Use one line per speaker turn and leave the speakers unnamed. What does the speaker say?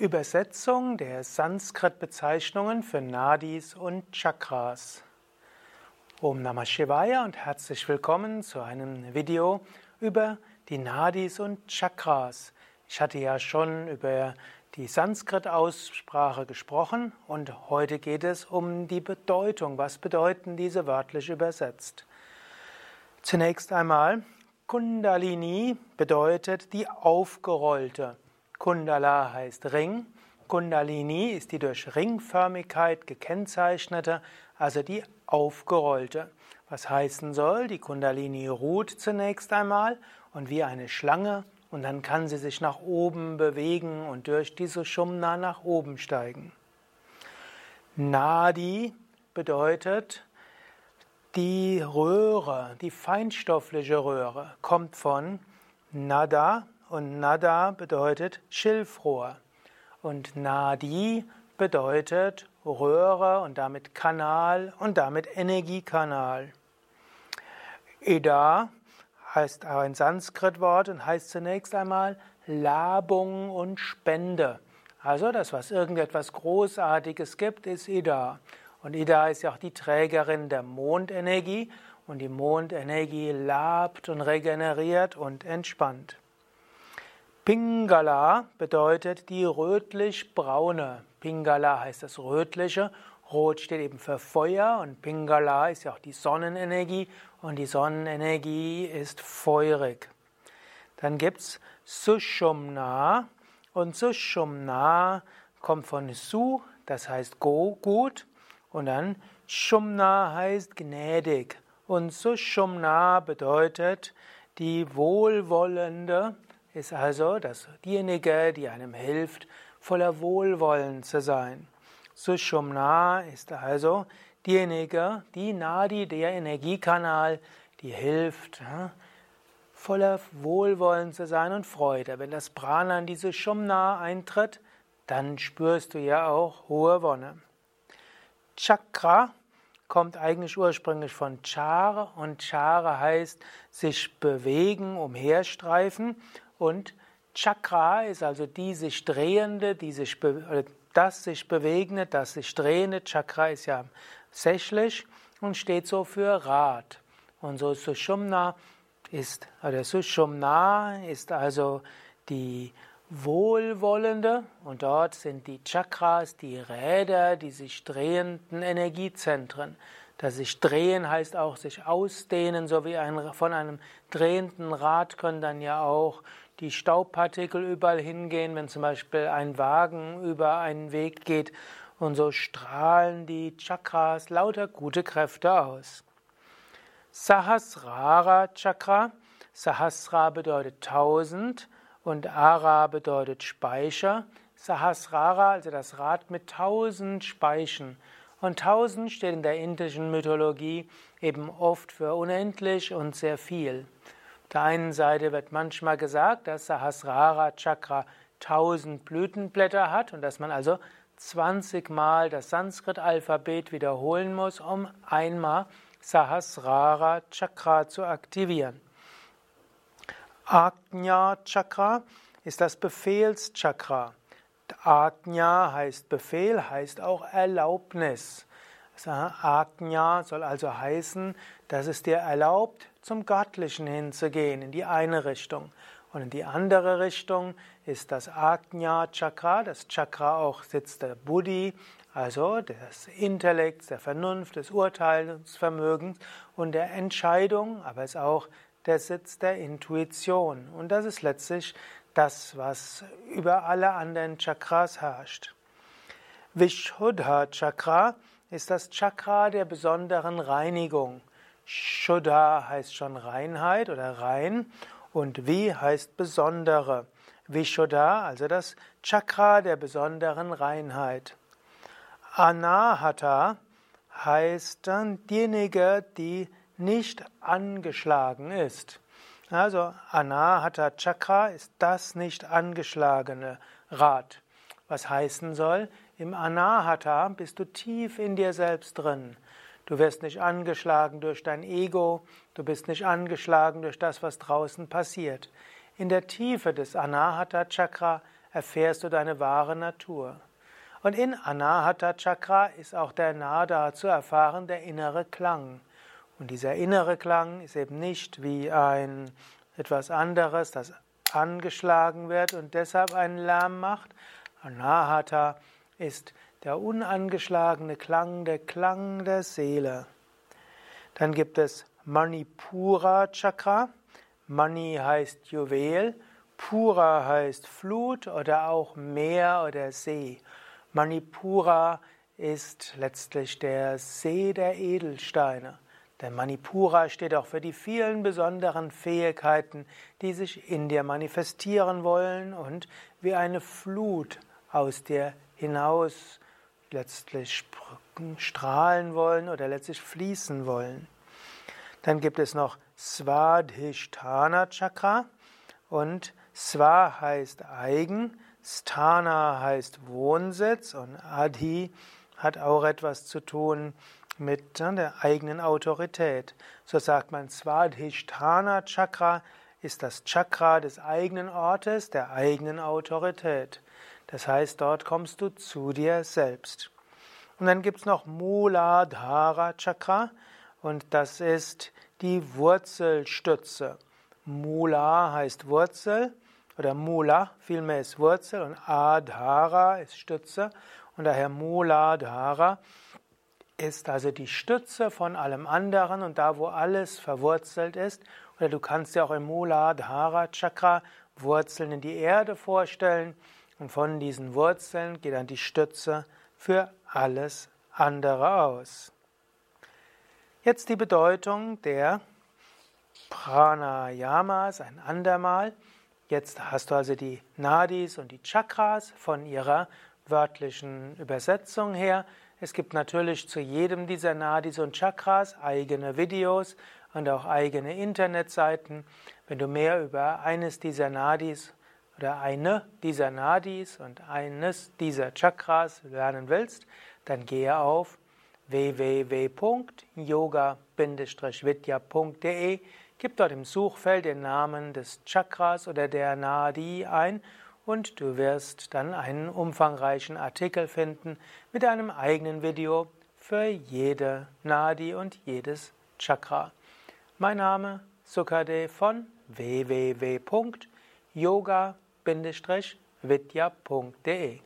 Übersetzung der Sanskrit-Bezeichnungen für Nadis und Chakras. Om Namah Shivaya und herzlich willkommen zu einem Video über die Nadis und Chakras. Ich hatte ja schon über die Sanskrit-Aussprache gesprochen und heute geht es um die Bedeutung. Was bedeuten diese wörtlich übersetzt? Zunächst einmal, Kundalini bedeutet die aufgerollte. Kundala heißt Ring. Kundalini ist die durch Ringförmigkeit gekennzeichnete, also die aufgerollte. Was heißen soll, die Kundalini ruht zunächst einmal und wie eine Schlange und dann kann sie sich nach oben bewegen und durch diese Shumna nach oben steigen. Nadi bedeutet die Röhre, die feinstoffliche Röhre, kommt von Nada und Nada bedeutet Schilfrohr. Und Nadi bedeutet Röhre und damit Kanal und damit Energiekanal. Ida heißt auch ein Sanskritwort und heißt zunächst einmal Labung und Spende. Also das, was irgendetwas Großartiges gibt, ist Ida. Und Ida ist ja auch die Trägerin der Mondenergie und die Mondenergie labt und regeneriert und entspannt. Pingala bedeutet die rötlich-braune. Pingala heißt das rötliche. Rot steht eben für Feuer und Pingala ist ja auch die Sonnenenergie und die Sonnenenergie ist feurig. Dann gibt es Sushumna und Sushumna kommt von Su, das heißt go, gut und dann Shumna heißt gnädig und Sushumna bedeutet die wohlwollende ist also das, diejenige, die einem hilft, voller Wohlwollen zu sein. Sushumna ist also diejenige, die Nadi, der Energiekanal, die hilft, voller Wohlwollen zu sein und Freude. Wenn das Prana in diese Shumna eintritt, dann spürst du ja auch hohe Wonne. Chakra kommt eigentlich ursprünglich von Chara und Chara heißt sich bewegen, umherstreifen und Chakra ist also die sich drehende, die sich das sich bewegende, das sich drehende. Chakra ist ja sächlich und steht so für Rad. Und so Sushumna ist, oder Sushumna ist also die wohlwollende und dort sind die Chakras, die Räder, die sich drehenden Energiezentren. Das sich drehen heißt auch sich ausdehnen, so wie ein, von einem drehenden Rad können dann ja auch die Staubpartikel überall hingehen, wenn zum Beispiel ein Wagen über einen Weg geht und so strahlen die Chakras lauter gute Kräfte aus. Sahasrara Chakra, Sahasra bedeutet tausend und Ara bedeutet Speicher. Sahasrara, also das Rad mit tausend Speichen. Und tausend steht in der indischen Mythologie eben oft für unendlich und sehr viel. Der einen Seite wird manchmal gesagt, dass Sahasrara Chakra tausend Blütenblätter hat und dass man also 20 Mal das Sanskrit-Alphabet wiederholen muss, um einmal Sahasrara Chakra zu aktivieren. Ajna Chakra ist das Befehlschakra. Ajna heißt Befehl, heißt auch Erlaubnis. Ajna soll also heißen, dass es dir erlaubt, zum Göttlichen hinzugehen, in die eine Richtung. Und in die andere Richtung ist das Ajna Chakra, das Chakra auch Sitz der Buddhi, also des Intellekts, der Vernunft, des Urteilsvermögens und der Entscheidung, aber es ist auch der Sitz der Intuition. Und das ist letztlich das, was über alle anderen Chakras herrscht. Vishuddha Chakra ist das Chakra der besonderen Reinigung. Shuddha heißt schon Reinheit oder rein und Vi heißt besondere. Vishuddha, also das Chakra der besonderen Reinheit. Anahata heißt dann diejenige, die nicht angeschlagen ist. Also Anahata Chakra ist das nicht angeschlagene Rad. Was heißen soll, im Anahata bist du tief in dir selbst drin. Du wirst nicht angeschlagen durch dein Ego, du bist nicht angeschlagen durch das, was draußen passiert. In der Tiefe des Anahata Chakra erfährst du deine wahre Natur. Und in Anahata Chakra ist auch der Nada zu erfahren, der innere Klang. Und dieser innere Klang ist eben nicht wie ein etwas anderes, das angeschlagen wird und deshalb einen Lärm macht. Anahata ist der unangeschlagene Klang, der Klang der Seele. Dann gibt es Manipura Chakra. Mani heißt Juwel, Pura heißt Flut oder auch Meer oder See. Manipura ist letztlich der See der Edelsteine. Der Manipura steht auch für die vielen besonderen Fähigkeiten, die sich in dir manifestieren wollen und wie eine Flut aus dir hinaus letztlich strahlen wollen oder letztlich fließen wollen. Dann gibt es noch Svadhisthana Chakra und Sva heißt eigen, Sthana heißt Wohnsitz und Adhi hat auch etwas zu tun mit ne, der eigenen Autorität. So sagt man, Svadhisthana Chakra ist das Chakra des eigenen Ortes, der eigenen Autorität. Das heißt, dort kommst du zu dir selbst. Und dann gibt es noch Muladhara Chakra und das ist die Wurzelstütze. Mula heißt Wurzel oder Mula vielmehr ist Wurzel und Adhara ist Stütze und daher Muladhara ist also die Stütze von allem anderen und da, wo alles verwurzelt ist. Oder du kannst dir auch im Muladhara Chakra Wurzeln in die Erde vorstellen und von diesen Wurzeln geht dann die Stütze für alles andere aus. Jetzt die Bedeutung der Pranayamas ein andermal. Jetzt hast du also die Nadis und die Chakras von ihrer wörtlichen Übersetzung her. Es gibt natürlich zu jedem dieser Nadis und Chakras eigene Videos und auch eigene Internetseiten. Wenn du mehr über eines dieser Nadis oder eine dieser Nadis und eines dieser Chakras lernen willst, dann gehe auf www.yoga-vidya.de, gib dort im Suchfeld den Namen des Chakras oder der Nadi ein und du wirst dann einen umfangreichen Artikel finden mit einem eigenen Video für jede Nadi und jedes Chakra. Mein Name Sukade von www.yoga-vidya.de